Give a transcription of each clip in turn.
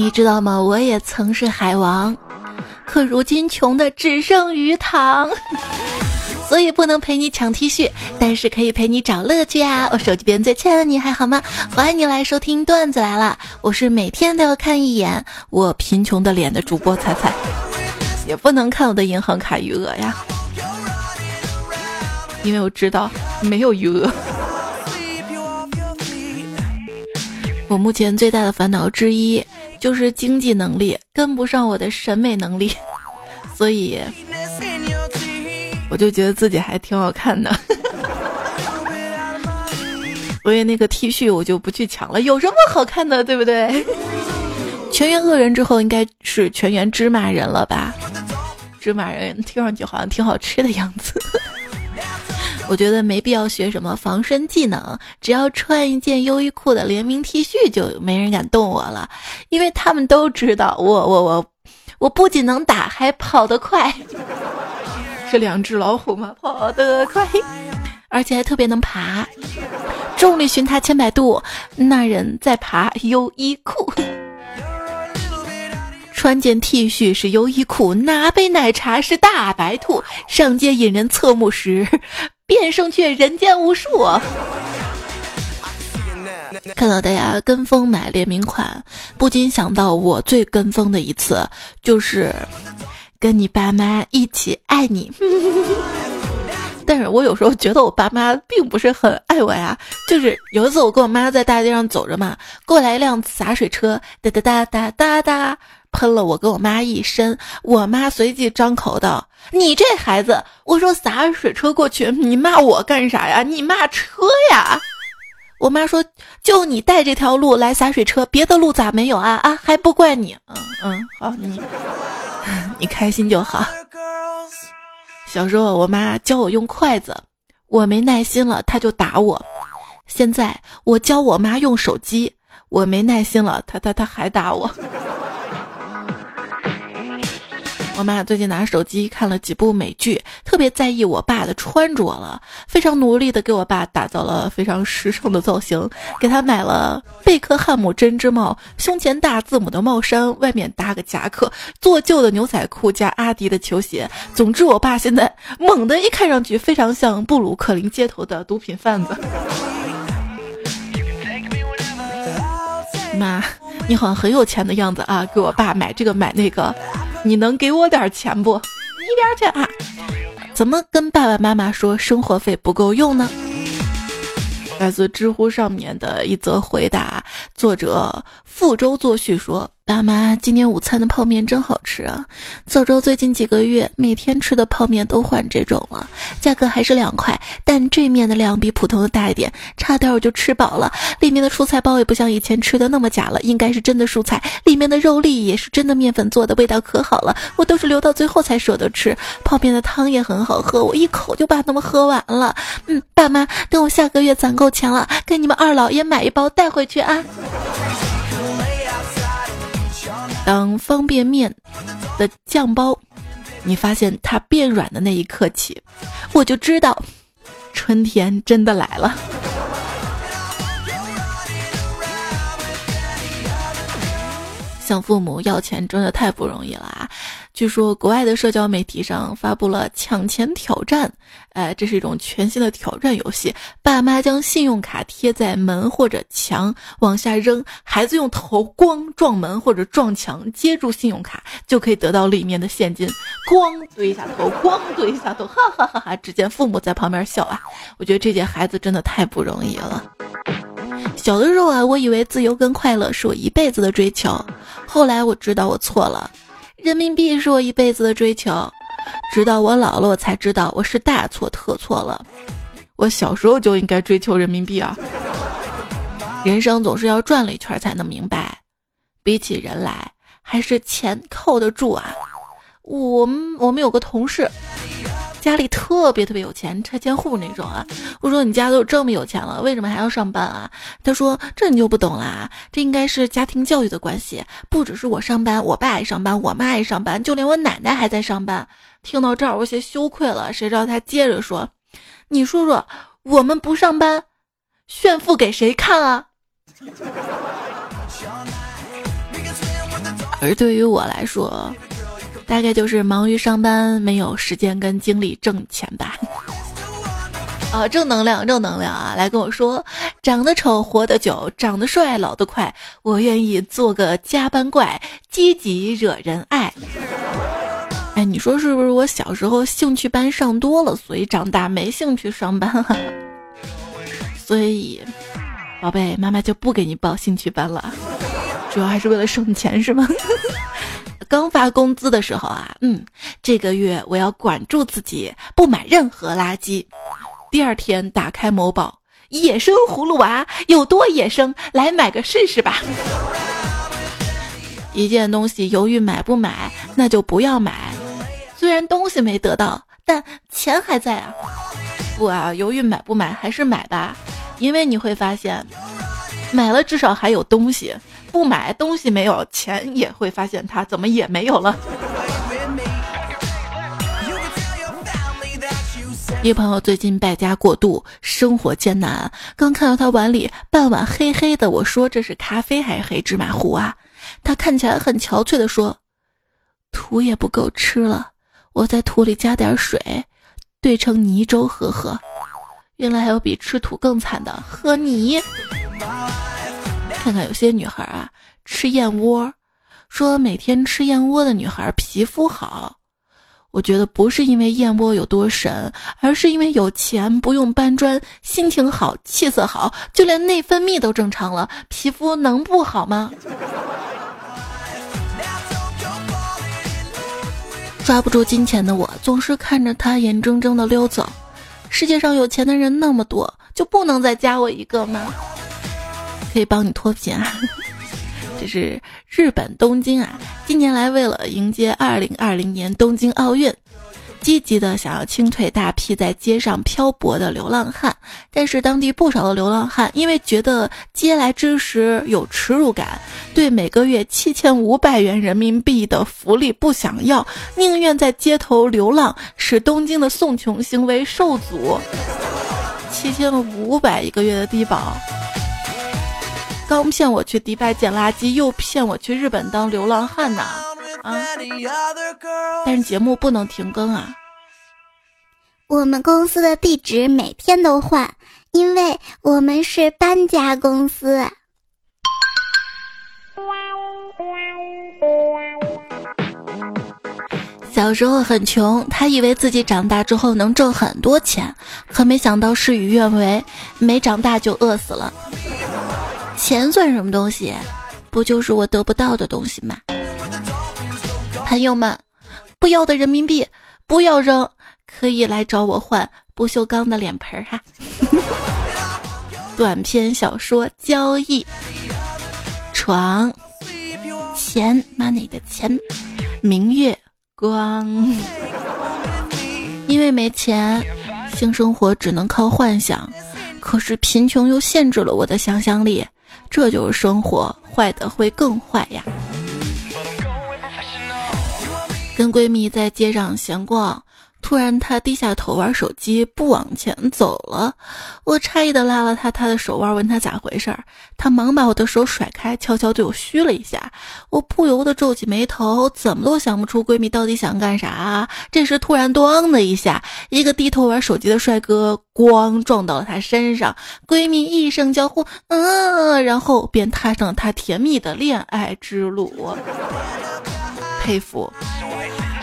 你知道吗？我也曾是海王，可如今穷的只剩鱼塘，所以不能陪你抢 T 恤，但是可以陪你找乐趣啊！我手机边最亲爱的你还好吗？欢迎你来收听段子来了，我是每天都要看一眼我贫穷的脸的主播彩彩，也不能看我的银行卡余额呀，因为我知道没有余额。我目前最大的烦恼之一就是经济能力跟不上我的审美能力，所以我就觉得自己还挺好看的。所以那个 T 恤我就不去抢了，有什么好看的，对不对？全员恶人之后应该是全员芝麻人了吧？芝麻人听上去好像挺好吃的样子。我觉得没必要学什么防身技能，只要穿一件优衣库的联名 T 恤，就没人敢动我了，因为他们都知道我我我我不仅能打，还跑得快，是两只老虎吗？跑得快，而且还特别能爬，重力寻他千百度，那人在爬优衣库，穿件 T 恤是优衣库，拿杯奶茶是大白兔，上街引人侧目时。变声却人间无数，看到大家跟风买联名款，不禁想到我最跟风的一次，就是跟你爸妈一起爱你。但是我有时候觉得我爸妈并不是很爱我呀。就是有一次我跟我妈在大街上走着嘛，过来一辆洒水车，哒哒哒哒哒哒。喷了我跟我妈一身，我妈随即张口道：“你这孩子！”我说：“洒水车过去，你骂我干啥呀？你骂车呀！”我妈说：“就你带这条路来洒水车，别的路咋没有啊？啊，还不怪你。”嗯嗯，好，你 你开心就好。小时候我妈教我用筷子，我没耐心了，她就打我。现在我教我妈用手机，我没耐心了，她她她还打我。我妈最近拿手机看了几部美剧，特别在意我爸的穿着了，非常努力的给我爸打造了非常时尚的造型，给他买了贝克汉姆针织帽，胸前大字母的帽衫，外面搭个夹克，做旧的牛仔裤加阿迪的球鞋。总之，我爸现在猛的一看上去非常像布鲁克林街头的毒品贩子。妈，你好像很有钱的样子啊，给我爸买这个买那个。你能给我点钱不？一边去啊？怎么跟爸爸妈妈说生活费不够用呢？来自知乎上面的一则回答，作者覆舟作序说。爸妈，今天午餐的泡面真好吃啊！走周最近几个月每天吃的泡面都换这种了，价格还是两块，但这面的量比普通的大一点，差点我就吃饱了。里面的蔬菜包也不像以前吃的那么假了，应该是真的蔬菜。里面的肉粒也是真的面粉做的，味道可好了。我都是留到最后才舍得吃。泡面的汤也很好喝，我一口就把它们喝完了。嗯，爸妈，等我下个月攒够钱了，给你们二老爷买一包带回去啊。当方便面的酱包，你发现它变软的那一刻起，我就知道春天真的来了。向父母要钱真的太不容易了啊！据说国外的社交媒体上发布了抢钱挑战，哎，这是一种全新的挑战游戏。爸妈将信用卡贴在门或者墙往下扔，孩子用头咣撞门或者撞墙接住信用卡，就可以得到里面的现金。咣怼一下头，咣怼一下头，哈哈哈哈！只见父母在旁边笑啊。我觉得这届孩子真的太不容易了。小的时候啊，我以为自由跟快乐是我一辈子的追求，后来我知道我错了。人民币是我一辈子的追求，直到我老了，我才知道我是大错特错了。我小时候就应该追求人民币啊！人生总是要转了一圈才能明白，比起人来，还是钱靠得住啊！我们我们有个同事。家里特别特别有钱，拆迁户那种啊！我说你家都这么有钱了，为什么还要上班啊？他说这你就不懂啦，这应该是家庭教育的关系。不只是我上班，我爸也上班，我妈也上班，就连我奶奶还在上班。听到这儿，我有些羞愧了。谁知道他接着说：“你说说，我们不上班，炫富给谁看啊？” 而对于我来说，大概就是忙于上班，没有时间跟精力挣钱吧。啊，正能量，正能量啊！来跟我说，长得丑活得久，长得帅老得快。我愿意做个加班怪，积极惹人爱。哎，你说是不是？我小时候兴趣班上多了，所以长大没兴趣上班。所以，宝贝，妈妈就不给你报兴趣班了，主要还是为了省钱，是吗？刚发工资的时候啊，嗯，这个月我要管住自己，不买任何垃圾。第二天打开某宝，野生葫芦娃有多野生？来买个试试吧。一件东西犹豫买不买，那就不要买。虽然东西没得到，但钱还在啊。不啊，犹豫买不买还是买吧，因为你会发现，买了至少还有东西；不买东西没有，钱也会发现它怎么也没有了。一朋友最近败家过度，生活艰难。刚看到他碗里半碗黑黑的，我说这是咖啡还是黑芝麻糊啊？他看起来很憔悴的说：“土也不够吃了，我在土里加点水，兑成泥粥喝喝。”原来还有比吃土更惨的，喝泥。看看有些女孩啊，吃燕窝，说每天吃燕窝的女孩皮肤好。我觉得不是因为燕窝有多神，而是因为有钱，不用搬砖，心情好，气色好，就连内分泌都正常了，皮肤能不好吗？抓不住金钱的我，总是看着他眼睁睁的溜走。世界上有钱的人那么多，就不能再加我一个吗？可以帮你脱贫啊。这是日本东京啊，近年来为了迎接二零二零年东京奥运，积极的想要清退大批在街上漂泊的流浪汉。但是当地不少的流浪汉因为觉得嗟来之食有耻辱感，对每个月七千五百元人民币的福利不想要，宁愿在街头流浪，使东京的送穷行为受阻。七千五百一个月的低保。刚骗我去迪拜捡垃圾，又骗我去日本当流浪汉呢！啊！但是节目不能停更啊！我们公司的地址每天都换，因为我们是搬家公司。小时候很穷，他以为自己长大之后能挣很多钱，可没想到事与愿违，没长大就饿死了。钱算什么东西？不就是我得不到的东西吗？朋友们，不要的人民币不要扔，可以来找我换不锈钢的脸盆哈。短篇小说交易，床，钱，money 的钱，明月光。因为没钱，性生活只能靠幻想，可是贫穷又限制了我的想象力。这就是生活，坏的会更坏呀。跟闺蜜在街上闲逛，突然她低下头玩手机，不往前走了。我诧异的拉了她她的手腕，问她咋回事儿。她忙把我的手甩开，悄悄对我嘘了一下。我不由得皱起眉头，怎么都想不出闺蜜到底想干啥。这时突然“咣”的一下，一个低头玩手机的帅哥。咣撞到了她身上，闺蜜一声娇呼，嗯，然后便踏上了她甜蜜的恋爱之路。佩服，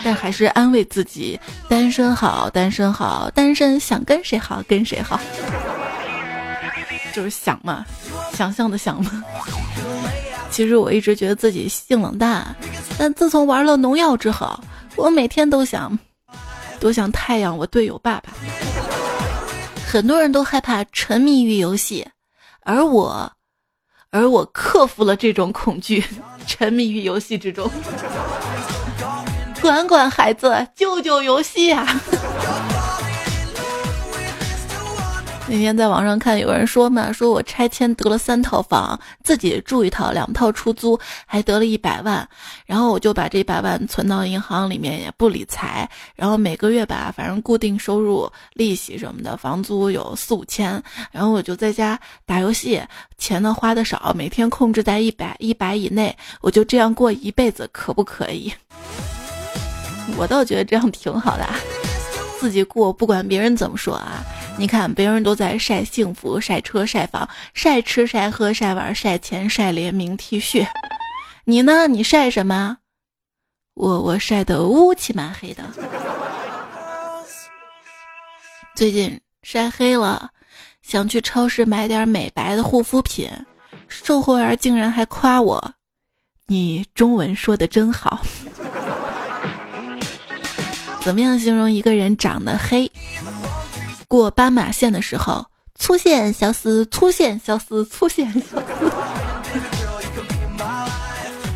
但还是安慰自己：单身好，单身好，单身想跟谁好跟谁好。就是想嘛，想象的想嘛。其实我一直觉得自己性冷淡，但自从玩了农药之后，我每天都想，多想太阳，我队友爸爸。很多人都害怕沉迷于游戏，而我，而我克服了这种恐惧，沉迷于游戏之中。管管孩子，救救游戏啊！那天在网上看有人说嘛，说我拆迁得了三套房，自己住一套，两套出租，还得了一百万。然后我就把这一百万存到银行里面，也不理财。然后每个月吧，反正固定收入、利息什么的，房租有四五千。然后我就在家打游戏，钱呢花的少，每天控制在一百一百以内。我就这样过一辈子，可不可以？我倒觉得这样挺好的，自己过，不管别人怎么说啊。你看，别人都在晒幸福、晒车、晒房、晒吃、晒喝、晒玩、晒钱、晒联名 T 恤，你呢？你晒什么？我我晒的乌漆嘛黑的。最近晒黑了，想去超市买点美白的护肤品，售货员竟然还夸我：“你中文说的真好。”怎么样形容一个人长得黑？过斑马线的时候，粗线小丝，粗线小丝，粗线小丝。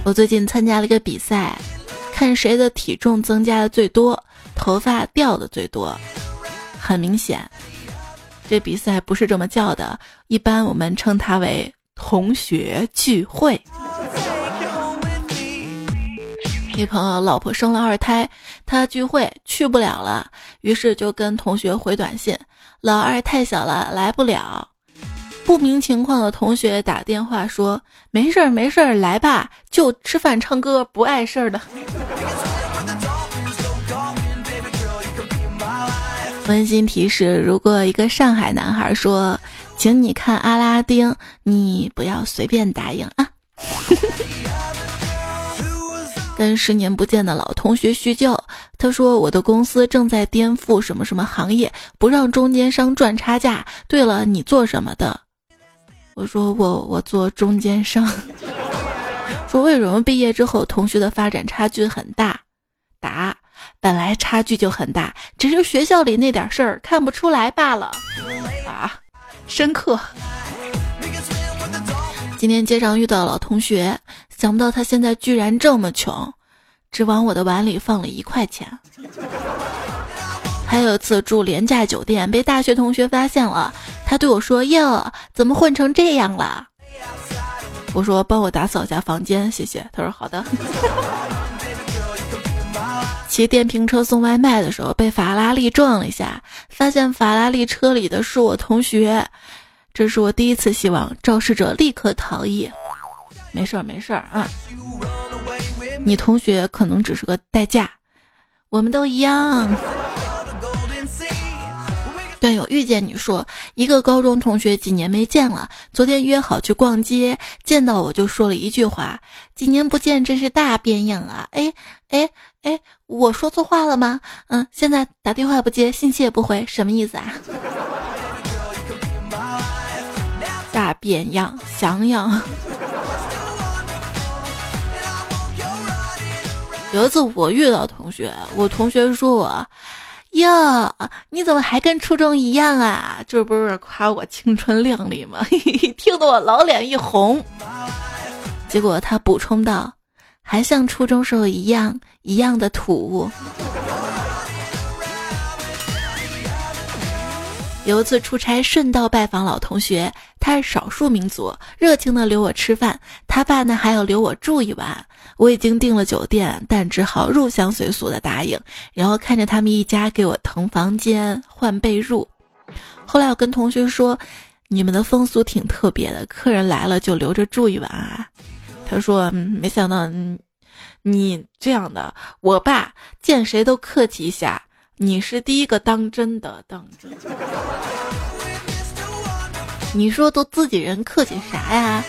我最近参加了一个比赛，看谁的体重增加的最多，头发掉的最多。很明显，这比赛不是这么叫的，一般我们称它为同学聚会。一朋友老婆生了二胎，他聚会去不了了，于是就跟同学回短信：“老二太小了，来不了。”不明情况的同学打电话说：“没事儿，没事儿，来吧，就吃饭唱歌，不碍事儿的。”温馨提示：如果一个上海男孩说：“请你看阿拉丁”，你不要随便答应啊。跟十年不见的老同学叙旧，他说我的公司正在颠覆什么什么行业，不让中间商赚差价。对了，你做什么的？我说我我做中间商。说为什么毕业之后同学的发展差距很大？答：本来差距就很大，只是学校里那点事儿看不出来罢了。啊，深刻。今天街上遇到老同学。想不到他现在居然这么穷，只往我的碗里放了一块钱。还有一次住廉价酒店，被大学同学发现了，他对我说：“哟，怎么混成这样了？”我说：“帮我打扫一下房间，谢谢。”他说：“好的。”骑电瓶车送外卖的时候被法拉利撞了一下，发现法拉利车里的是我同学，这是我第一次希望肇事者立刻逃逸。没事儿，没事儿啊。你同学可能只是个代驾，我们都一样。段友遇见你说，一个高中同学几年没见了，昨天约好去逛街，见到我就说了一句话：“几年不见，真是大变样啊！”哎哎哎，我说错话了吗？嗯，现在打电话不接，信息也不回，什么意思啊？大变样，想想。有一次我遇到同学，我同学说我，哟，你怎么还跟初中一样啊？这不是夸我青春靓丽吗？听得我老脸一红。结果他补充道，还像初中时候一样一样的土。有一次出差，顺道拜访老同学，他是少数民族，热情的留我吃饭。他爸呢还要留我住一晚。我已经订了酒店，但只好入乡随俗的答应。然后看着他们一家给我腾房间、换被褥。后来我跟同学说：“你们的风俗挺特别的，客人来了就留着住一晚啊。”他说：“没想到你这样的，我爸见谁都客气一下。”你是第一个当真的，当真。你说都自己人，客气啥呀？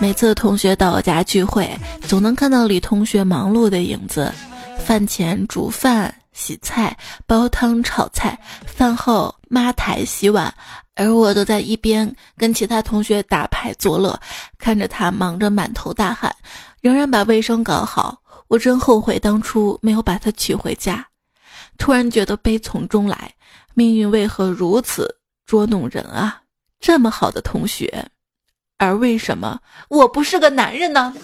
每次同学到我家聚会，总能看到李同学忙碌的影子。饭前煮饭、洗菜、煲汤、炒菜；饭后抹台、洗碗，而我都在一边跟其他同学打牌作乐，看着他忙着满头大汗，仍然把卫生搞好。我真后悔当初没有把她娶回家，突然觉得悲从中来，命运为何如此捉弄人啊？这么好的同学，而为什么我不是个男人呢？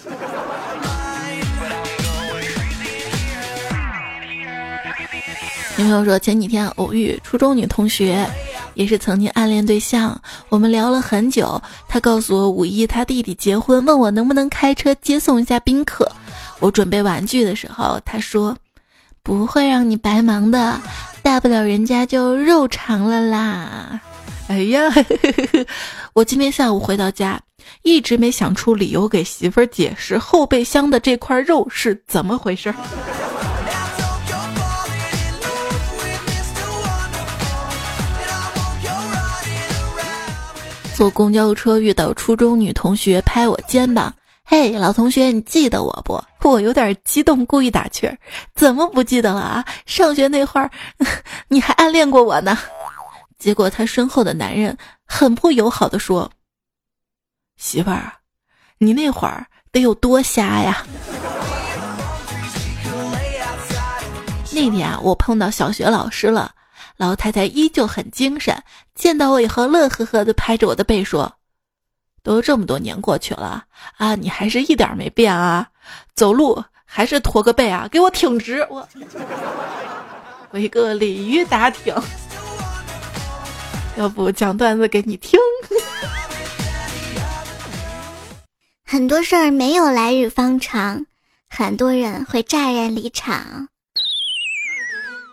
女朋友说前几天偶遇初中女同学，也是曾经暗恋对象，我们聊了很久。她告诉我五一她弟弟结婚，问我能不能开车接送一下宾客。我准备玩具的时候，他说不会让你白忙的，大不了人家就肉偿了啦。哎呀，我今天下午回到家，一直没想出理由给媳妇儿解释后备箱的这块肉是怎么回事。坐公交车遇到初中女同学拍我肩膀，嘿，老同学，你记得我不？我有点激动，故意打趣儿，怎么不记得了啊？上学那会儿，你还暗恋过我呢。结果他身后的男人很不友好的说：“媳妇儿，你那会儿得有多瞎呀？”那天啊，我碰到小学老师了。老太太依旧很精神，见到我以后乐呵呵的拍着我的背说：“都这么多年过去了啊，你还是一点没变啊，走路还是驼个背啊，给我挺直！”我我一个鲤鱼打挺，要不讲段子给你听？很多事儿没有来日方长，很多人会乍然离场。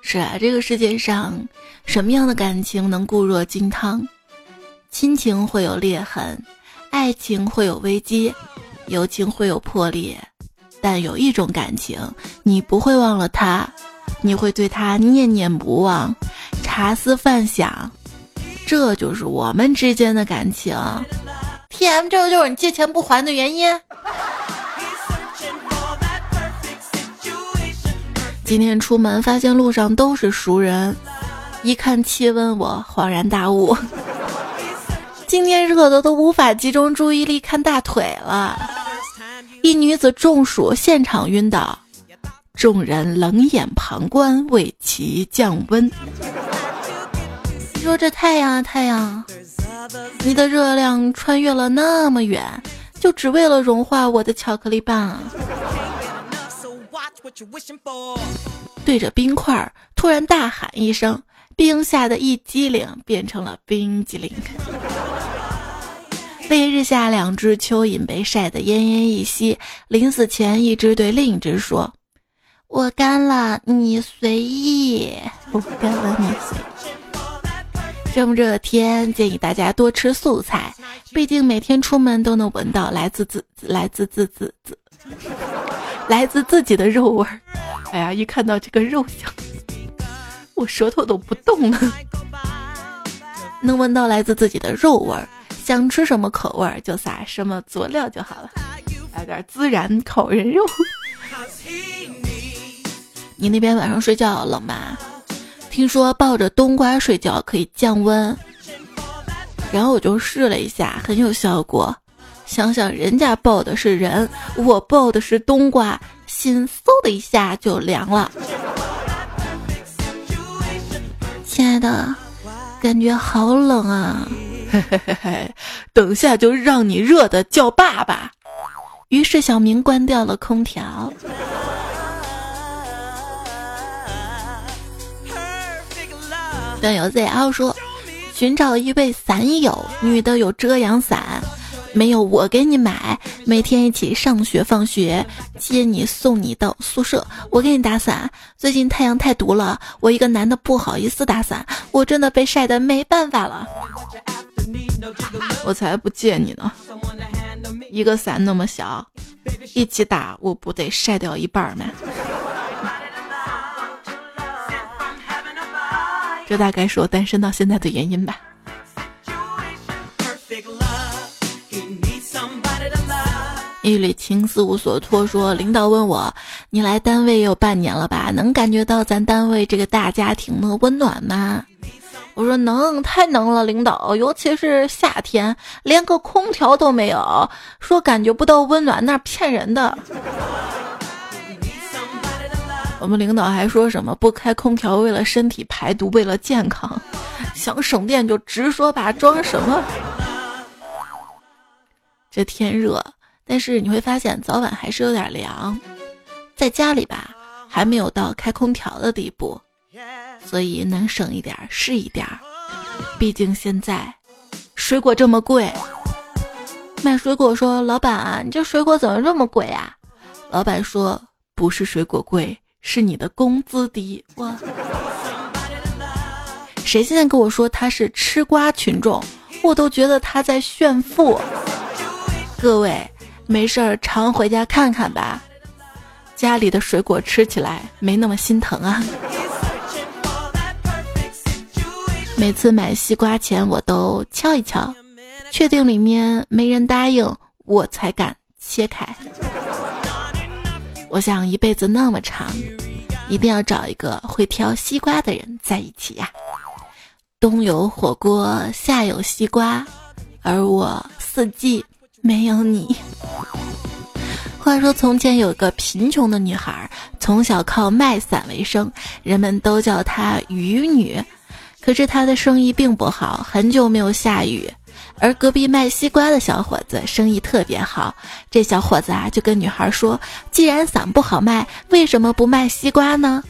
是啊，这个世界上什么样的感情能固若金汤？亲情会有裂痕，爱情会有危机，友情会有破裂，但有一种感情，你不会忘了他，你会对他念念不忘，茶思饭想，这就是我们之间的感情。T M，这个就是你借钱不还的原因。今天出门发现路上都是熟人，一看气温，我恍然大悟。今天热的都无法集中注意力看大腿了。一女子中暑现场晕倒，众人冷眼旁观为其降温。你说这太阳啊太阳，你的热量穿越了那么远，就只为了融化我的巧克力棒。对着冰块突然大喊一声，冰吓得一激灵，变成了冰激凌。烈日下，两只蚯蚓被晒得奄奄一息。临死前，一只对另一只说：“我干了，你随意。”我不干了，你随意。这么热的天，建议大家多吃素菜，毕竟每天出门都能闻到来自自来自自自自。来自自己的肉味儿，哎呀，一看到这个肉香，我舌头都不动了。能闻到来自自己的肉味儿，想吃什么口味就撒什么佐料就好了，来点孜然烤人肉。你那边晚上睡觉冷吗？听说抱着冬瓜睡觉可以降温，然后我就试了一下，很有效果。想想人家抱的是人，我抱的是冬瓜，心嗖的一下就凉了。亲爱的，感觉好冷啊！嘿嘿嘿嘿，等下就让你热的叫爸爸。于是小明关掉了空调。段友 Z L 说：寻找一位伞友，女的有遮阳伞。没有我给你买，每天一起上学放学，接你送你到宿舍，我给你打伞。最近太阳太毒了，我一个男的不好意思打伞，我真的被晒得没办法了。我才不借你呢，一个伞那么小，一起打我不得晒掉一半儿吗？这大概是我单身到现在的原因吧。一缕情丝无所托，说领导问我，你来单位也有半年了吧？能感觉到咱单位这个大家庭的温暖吗？我说能，太能了，领导，尤其是夏天，连个空调都没有，说感觉不到温暖，那骗人的。我们领导还说什么不开空调为了身体排毒，为了健康，想省电就直说吧，装什么？这天热。但是你会发现早晚还是有点凉，在家里吧还没有到开空调的地步，所以能省一点是一点儿。毕竟现在水果这么贵，卖水果说：“老板，你这水果怎么这么贵啊？”老板说：“不是水果贵，是你的工资低。”哇！谁现在跟我说他是吃瓜群众，我都觉得他在炫富。各位，没事儿常回家看看吧，家里的水果吃起来没那么心疼啊。每次买西瓜前，我都敲一敲，确定里面没人答应，我才敢切开。我想一辈子那么长，一定要找一个会挑西瓜的人在一起呀。冬有火锅，夏有西瓜，而我四季没有你。话说从前有个贫穷的女孩，从小靠卖伞为生，人们都叫她雨女。可是他的生意并不好，很久没有下雨。而隔壁卖西瓜的小伙子生意特别好。这小伙子啊，就跟女孩说：“既然伞不好卖，为什么不卖西瓜呢？”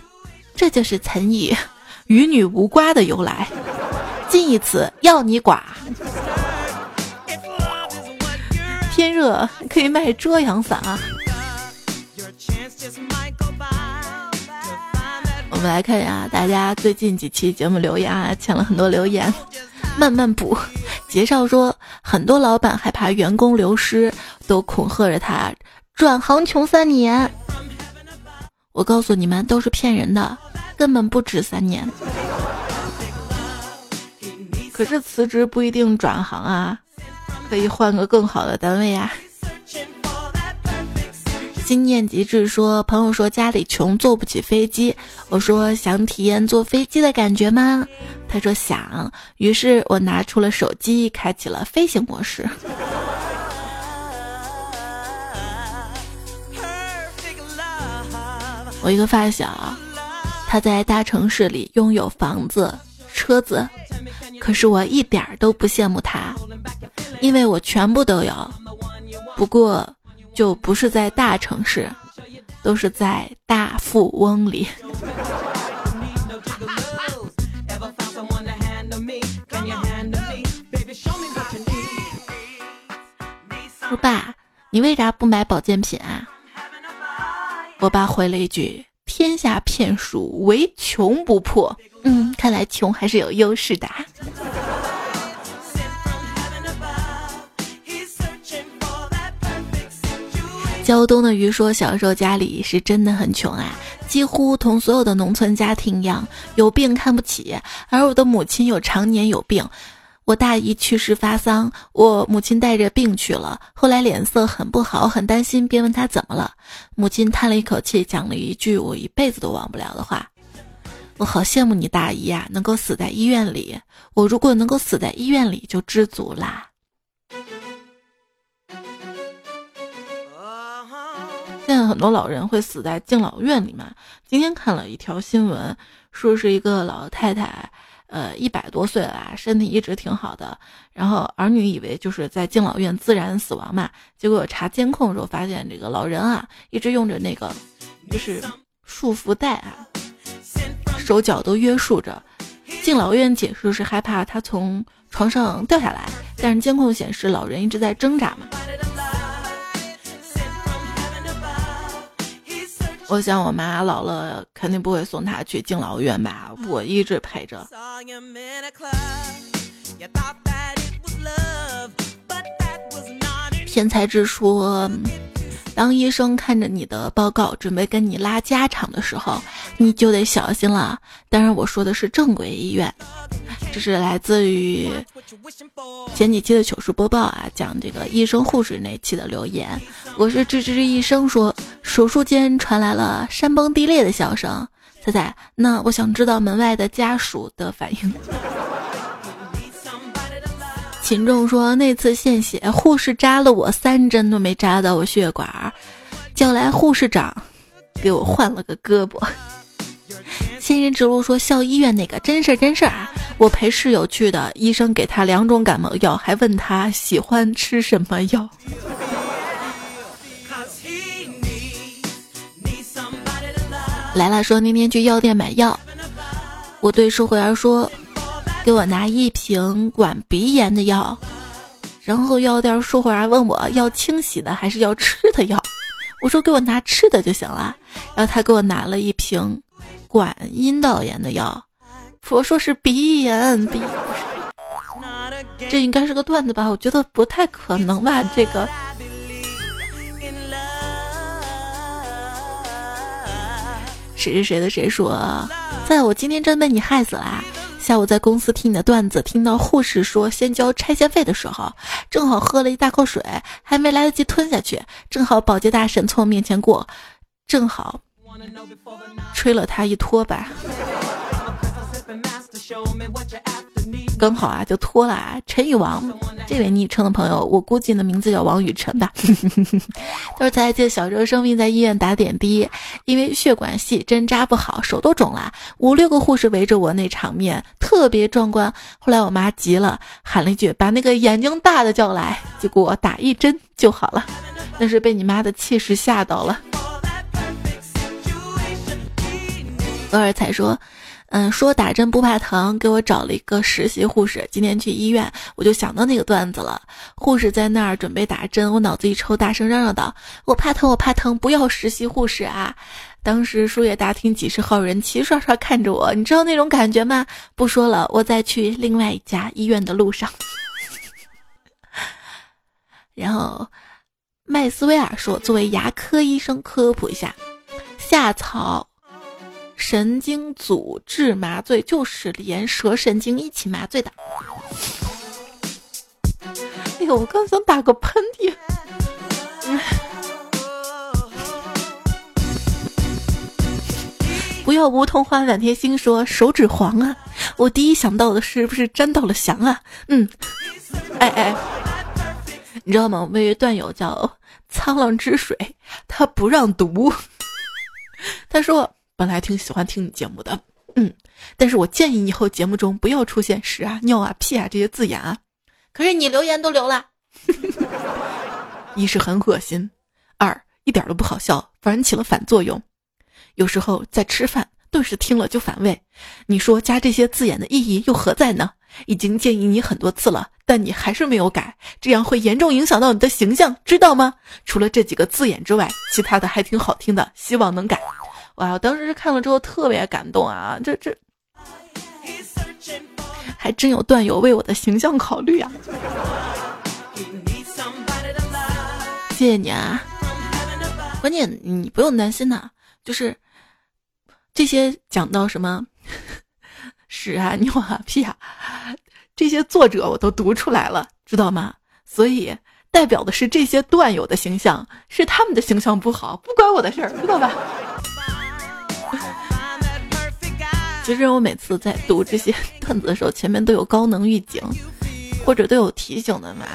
这就是成语“ 与女无瓜”的由来。近义词要你寡。天热可以卖遮阳伞啊。我们来看一下大家最近几期节目留言啊，抢了很多留言，慢慢补。介绍说，很多老板害怕员工流失，都恐吓着他转行穷三年。我告诉你们，都是骗人的，根本不止三年。可是辞职不一定转行啊，可以换个更好的单位呀。心念极致说，朋友说家里穷，坐不起飞机。我说想体验坐飞机的感觉吗？他说想。于是我拿出了手机，开启了飞行模式。我一个发小，他在大城市里拥有房子、车子，可是我一点都不羡慕他，因为我全部都有。不过。就不是在大城市，都是在大富翁里。说爸，你为啥不买保健品啊？我爸回了一句：“天下骗术，唯穷不破。”嗯，看来穷还是有优势的。胶东的鱼说：“小时候家里是真的很穷啊，几乎同所有的农村家庭一样，有病看不起。而我的母亲又常年有病，我大姨去世发丧，我母亲带着病去了。后来脸色很不好，很担心，便问她怎么了。母亲叹了一口气，讲了一句我一辈子都忘不了的话：我好羡慕你大姨呀，能够死在医院里。我如果能够死在医院里，就知足啦。”现在很多老人会死在敬老院里面。今天看了一条新闻，说是一个老太太，呃，一百多岁了，身体一直挺好的。然后儿女以为就是在敬老院自然死亡嘛，结果查监控的时候发现，这个老人啊，一直用着那个就是束缚带啊，手脚都约束着。敬老院解释是害怕他从床上掉下来，但是监控显示老人一直在挣扎嘛。我想我妈老了肯定不会送她去敬老院吧，我一直陪着。天才之说，当医生看着你的报告准备跟你拉家常的时候，你就得小心了。当然，我说的是正规医院。这是来自于前几期的糗事播报啊，讲这个医生护士那期的留言。我是吱吱医生说，手术间传来了山崩地裂的笑声。猜猜，那我想知道门外的家属的反应。秦仲说，那次献血，护士扎了我三针都没扎到我血管，叫来护士长给我换了个胳膊。仙人指路说：“校医院那个真事儿真事儿啊！我陪室友去的，医生给他两种感冒药，还问他喜欢吃什么药。”来了说那天去药店买药，我对售货员说：“给我拿一瓶管鼻炎的药。”然后药店售货员问我要清洗的还是要吃的药，我说给我拿吃的就行了。然后他给我拿了一瓶管阴道炎的药，我说是鼻炎，鼻这应该是个段子吧？我觉得不太可能吧，这个。谁是谁的谁说，在我今天真被你害死了。下午在公司听你的段子，听到护士说先交拆迁费的时候，正好喝了一大口水，还没来得及吞下去，正好保洁大婶从我面前过，正好吹了他一拖把。刚好啊，就脱了啊！陈宇王这位昵称的朋友，我估计你的名字叫王雨辰吧。他说才记得小时候生病在医院打点滴，因为血管细，针扎不好，手都肿了，五六个护士围着我，那场面特别壮观。后来我妈急了，喊了一句：“把那个眼睛大的叫来。”结果打一针就好了。那是被你妈的气势吓到了。偶尔才说。嗯，说打针不怕疼，给我找了一个实习护士。今天去医院，我就想到那个段子了。护士在那儿准备打针，我脑子一抽，大声嚷嚷道：“我怕疼，我怕疼，不要实习护士啊！”当时输液大厅几十号人齐刷刷看着我，你知道那种感觉吗？不说了，我在去另外一家医院的路上。然后，麦斯威尔说：“作为牙科医生，科普一下，夏草。”神经阻滞麻醉就是连舌神经一起麻醉的。哎呦，我刚想打个喷嚏。不要梧桐花满天星说手指黄啊！我第一想到的是不是沾到了翔啊？嗯，哎哎，你知道吗？位段友叫沧浪之水，他不让读，他说。本来挺喜欢听你节目的，嗯，但是我建议以后节目中不要出现屎啊、尿啊、屁啊这些字眼啊。可是你留言都留了，一是很恶心，二一点都不好笑，反而起了反作用。有时候在吃饭，顿时听了就反胃。你说加这些字眼的意义又何在呢？已经建议你很多次了，但你还是没有改，这样会严重影响到你的形象，知道吗？除了这几个字眼之外，其他的还挺好听的，希望能改。哇！我当时是看了之后特别感动啊，这这还真有段友为我的形象考虑啊！谢谢你啊！关键你不用担心呐，就是这些讲到什么屎啊、尿啊、屁啊，这些作者我都读出来了，知道吗？所以代表的是这些段友的形象，是他们的形象不好，不关我的事儿，知道吧？其实我每次在读这些段子的时候，前面都有高能预警，或者都有提醒的嘛。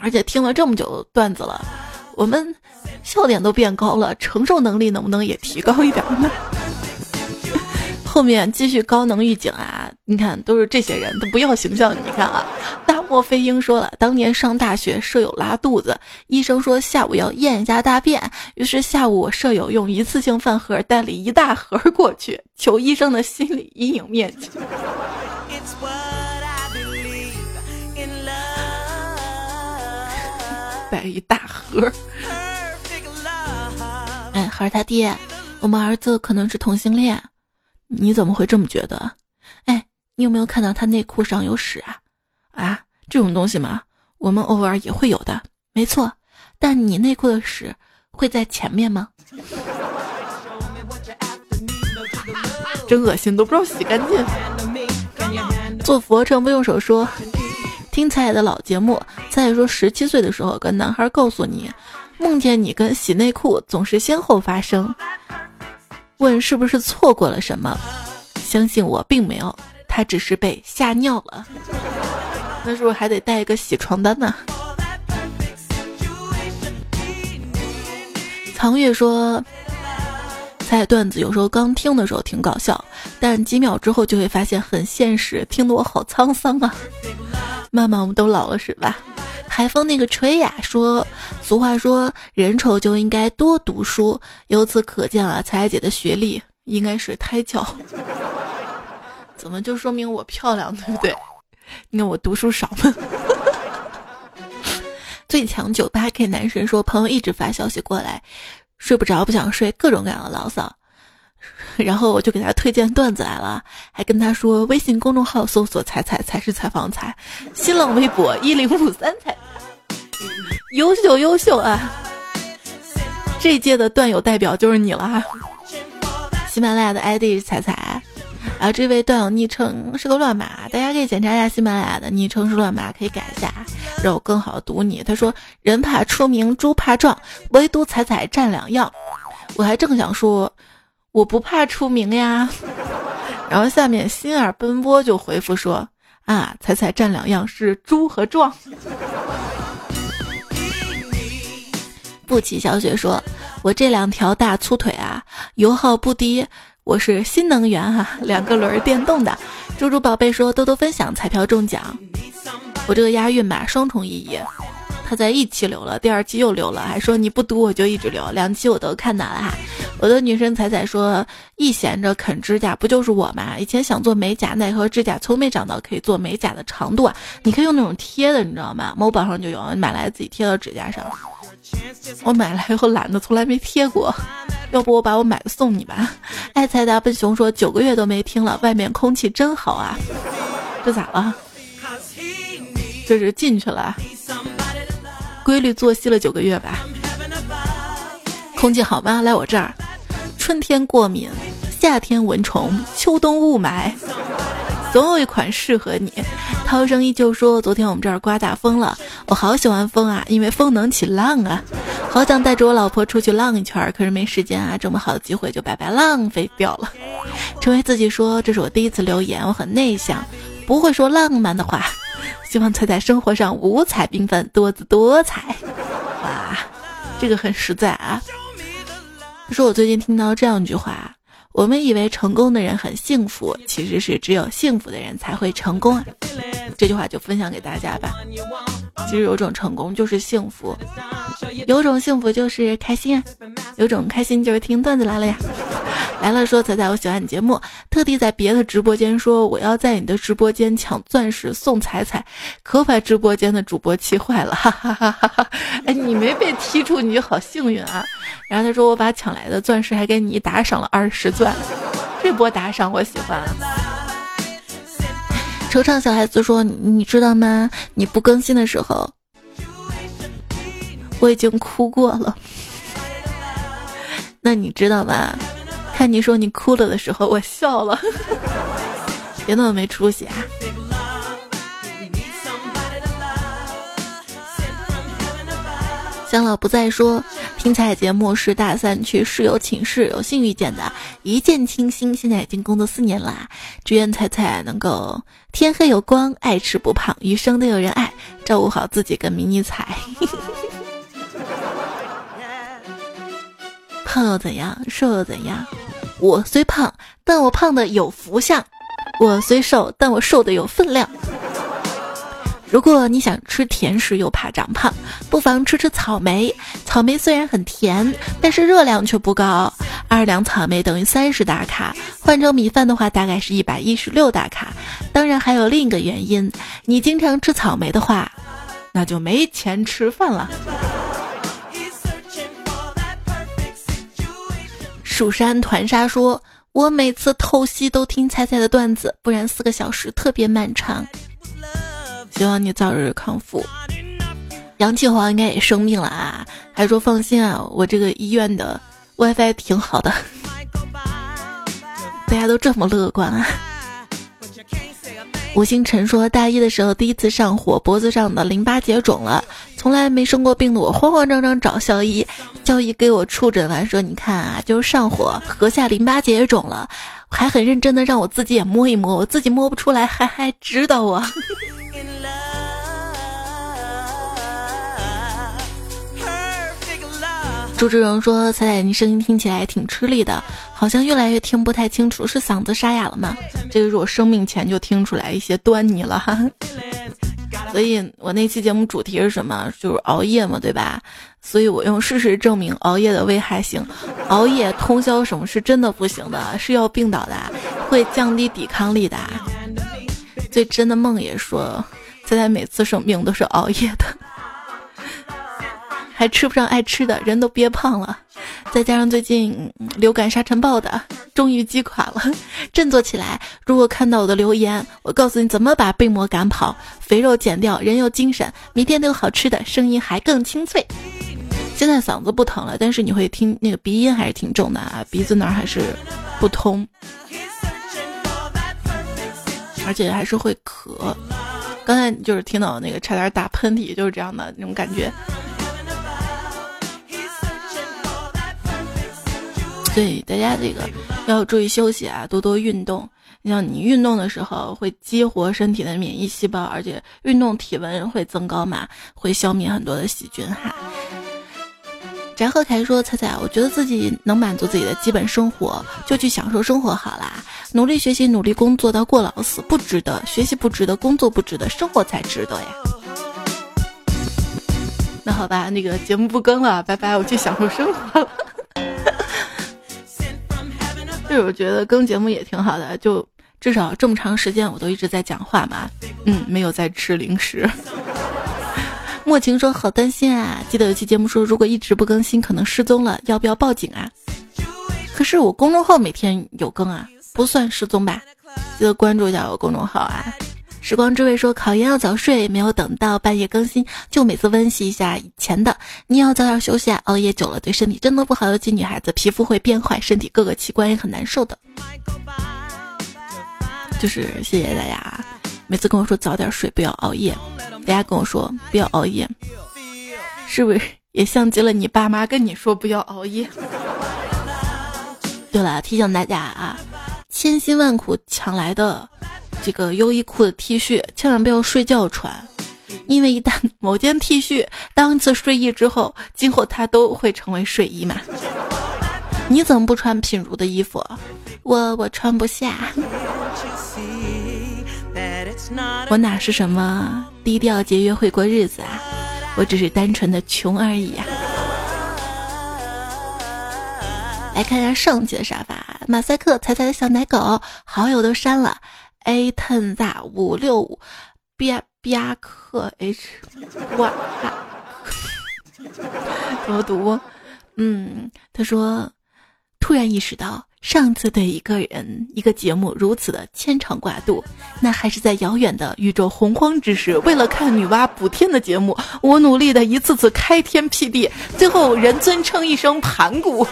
而且听了这么久段子了，我们笑点都变高了，承受能力能不能也提高一点呢？后面继续高能预警啊！你看，都是这些人都不要形象。你看啊，大漠飞鹰说了，当年上大学，舍友拉肚子，医生说下午要验一下大便，于是下午我舍友用一次性饭盒带了一大盒过去，求医生的心理阴影面积。带一大盒。哎，孩儿他爹，我们儿子可能是同性恋。你怎么会这么觉得？哎，你有没有看到他内裤上有屎啊？啊，这种东西嘛，我们偶尔也会有的，没错。但你内裤的屎会在前面吗？真恶心，都不知道洗干净。做俯卧撑不用手说，听彩彩的老节目，彩彩说十七岁的时候，跟男孩告诉你，梦见你跟洗内裤总是先后发生。问是不是错过了什么？相信我，并没有，他只是被吓尿了。那是不是还得带一个洗床单呢？藏月说，猜段子有时候刚听的时候挺搞笑，但几秒之后就会发现很现实，听得我好沧桑啊。慢慢我们都老了是吧？海风那个吹呀，说俗话说人丑就应该多读书，由此可见啊，彩姐的学历应该是胎教。怎么就说明我漂亮，对不对？你看我读书少吗？最强九八 K 男神说，朋友一直发消息过来，睡不着，不想睡，各种各样的牢骚。然后我就给他推荐段子来了，还跟他说，微信公众号搜索“彩彩才是采访彩”，新浪微博一零五三彩，优秀优秀啊！这届的段友代表就是你了。喜马拉雅的 ID 是彩彩。啊，这位段友昵称是个乱码，大家可以检查一下喜马拉雅的昵称是乱码，可以改一下，让我更好的读你。他说：“人怕出名，猪怕壮，唯独彩彩占两样。”我还正想说，我不怕出名呀。然后下面心儿奔波就回复说：“啊，彩彩占两样是猪和壮。”不起小雪说：“我这两条大粗腿啊，油耗不低。”我是新能源哈，两个轮儿电动的。猪猪宝贝说多多分享彩票中奖。我这个押韵吧，双重意义。他在一期留了，第二期又留了，还说你不读我就一直留，两期我都看到了哈。我的女神彩彩说一闲着啃指甲不就是我吗？以前想做美甲，奈何指甲从没长到可以做美甲的长度啊。你可以用那种贴的，你知道吗？某宝上就有，买来自己贴到指甲上。我买了以后懒得，从来没贴过。要不我把我买的送你吧。爱财大笨熊说九个月都没听了，外面空气真好啊。这咋了？这是进去了，规律作息了九个月吧。空气好吗？来我这儿。春天过敏，夏天蚊虫，秋冬雾霾。总有一款适合你。涛声依旧说：“昨天我们这儿刮大风了，我好喜欢风啊，因为风能起浪啊。好想带着我老婆出去浪一圈，可是没时间啊，这么好的机会就白白浪费掉了。”成为自己说：“这是我第一次留言，我很内向，不会说浪漫的话，希望彩在生活上五彩缤纷，多姿多彩。”哇，这个很实在啊。他说：“我最近听到这样一句话。”我们以为成功的人很幸福，其实是只有幸福的人才会成功啊！这句话就分享给大家吧。其实有种成功就是幸福，有种幸福就是开心，有种开心就是听段子来了呀。来了说彩彩，我喜欢你节目，特地在别的直播间说我要在你的直播间抢钻石送彩彩，可把直播间的主播气坏了，哈哈哈哈哈！哎，你没被踢出，你好幸运啊。然后他说我把抢来的钻石还给你打赏了二十钻，这波打赏我喜欢。惆怅小孩子说，你知道吗？你不更新的时候，我已经哭过了。那你知道吗？看你说你哭了的时候，我笑了。别那么没出息啊！香老不再说，听彩节目是大三去室友寝室，有幸遇见的，一见倾心。现在已经工作四年了，只愿彩彩能够天黑有光，爱吃不胖，余生都有人爱，照顾好自己跟迷你彩。胖又怎样？瘦又怎样？我虽胖，但我胖的有福相；我虽瘦，但我瘦的有分量。如果你想吃甜食又怕长胖，不妨吃吃草莓。草莓虽然很甜，但是热量却不高。二两草莓等于三十大卡，换成米饭的话，大概是一百一十六大卡。当然还有另一个原因，你经常吃草莓的话，那就没钱吃饭了。蜀山团沙说：“我每次透析都听彩彩的段子，不然四个小时特别漫长。希望你早日康复。”杨启华应该也生病了啊，还说放心啊，我这个医院的 WiFi 挺好的。大家都这么乐观啊！吴星辰说：“大一的时候第一次上火，脖子上的淋巴结肿了。从来没生过病的我，慌慌张张找校医。校医给我触诊完说：‘你看啊，就是上火，颌下淋巴结也肿了。’还很认真的让我自己也摸一摸，我自己摸不出来，还还指导我。”朱志荣说：“彩彩，你声音听起来挺吃力的，好像越来越听不太清楚，是嗓子沙哑了吗？这个是我生病前就听出来一些端倪了哈。”所以我那期节目主题是什么？就是熬夜嘛，对吧？所以我用事实证明熬夜的危害性，熬夜通宵什么是真的不行的，是要病倒的，会降低抵抗力的。最真的梦也说，现在每次生病都是熬夜的。还吃不上爱吃的，人都憋胖了，再加上最近流感沙尘暴的，终于击垮了，振作起来！如果看到我的留言，我告诉你怎么把病魔赶跑，肥肉减掉，人又精神，明天都有好吃的，声音还更清脆。现在嗓子不疼了，但是你会听那个鼻音还是挺重的啊，鼻子那儿还是不通，而且还是会咳。刚才就是听到那个差点打喷嚏，就是这样的那种感觉。所以大家这个要注意休息啊，多多运动。你像你运动的时候会激活身体的免疫细胞，而且运动体温会增高嘛，会消灭很多的细菌哈。翟鹤凯说：“彩彩，我觉得自己能满足自己的基本生活，就去享受生活好啦。努力学习，努力工作到过劳死不值得，学习不值得，工作不值得，生活才值得呀。”那好吧，那个节目不更了，拜拜，我去享受生活了。就是我觉得更节目也挺好的，就至少这么长时间我都一直在讲话嘛，嗯，没有在吃零食。莫晴说好担心啊，记得有期节目说如果一直不更新可能失踪了，要不要报警啊？可是我公众号每天有更啊，不算失踪吧？记得关注一下我公众号啊。时光之味说考研要早睡，没有等到半夜更新，就每次温习一下以前的。你要早点休息啊，熬夜久了对身体真的不好，尤其女孩子皮肤会变坏，身体各个器官也很难受的。就是谢谢大家，每次跟我说早点睡，不要熬夜。大家跟我说不要熬夜，是不是也像极了你爸妈跟你说不要熬夜？对了，提醒大家啊，千辛万苦抢来的。这个优衣库的 T 恤千万不要睡觉穿，因为一旦 某件 T 恤当一次睡衣之后，今后它都会成为睡衣嘛。你怎么不穿品如的衣服？我我穿不下。我哪是什么低调节约会过日子啊？我只是单纯的穷而已呀。来看一下上期的沙发，马赛克彩彩的小奶狗好友都删了。A ten z 五六五 bi bi 克 h y，怎么读？嗯，他说，突然意识到上次对一个人一个节目如此的牵肠挂肚，那还是在遥远的宇宙洪荒之时，为了看女娲补天的节目，我努力的一次次开天辟地，最后人尊称一声盘古。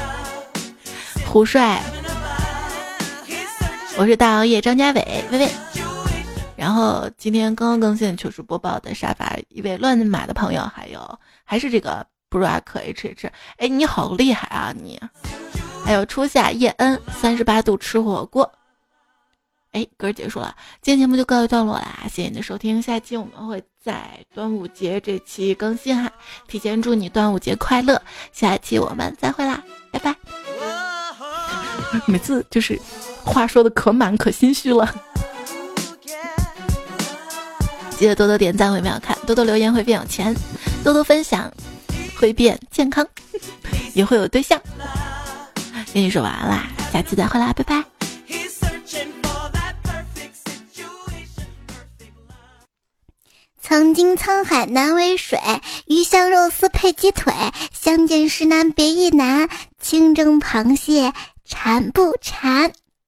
胡帅。我是大熬夜张家伟，微微。然后今天刚刚更新糗事播报的沙发一位乱码的朋友，还有还是这个布拉克 H H，哎，你好厉害啊你！还有初夏叶恩三十八度吃火锅。哎，歌结束了，今天节目就告一段落啦，谢谢你的收听，下期我们会在端午节这期更新哈，提前祝你端午节快乐，下期我们再会啦，拜拜。每次就是话说的可满可心虚了，记得多多点赞会变好看，多多留言会变有钱，多多分享会变健康，也会有对象。跟你说完啦，下期再会啦，拜拜。曾经沧海难为水，鱼香肉丝配鸡腿，相见时难别亦难，清蒸螃蟹。馋不馋？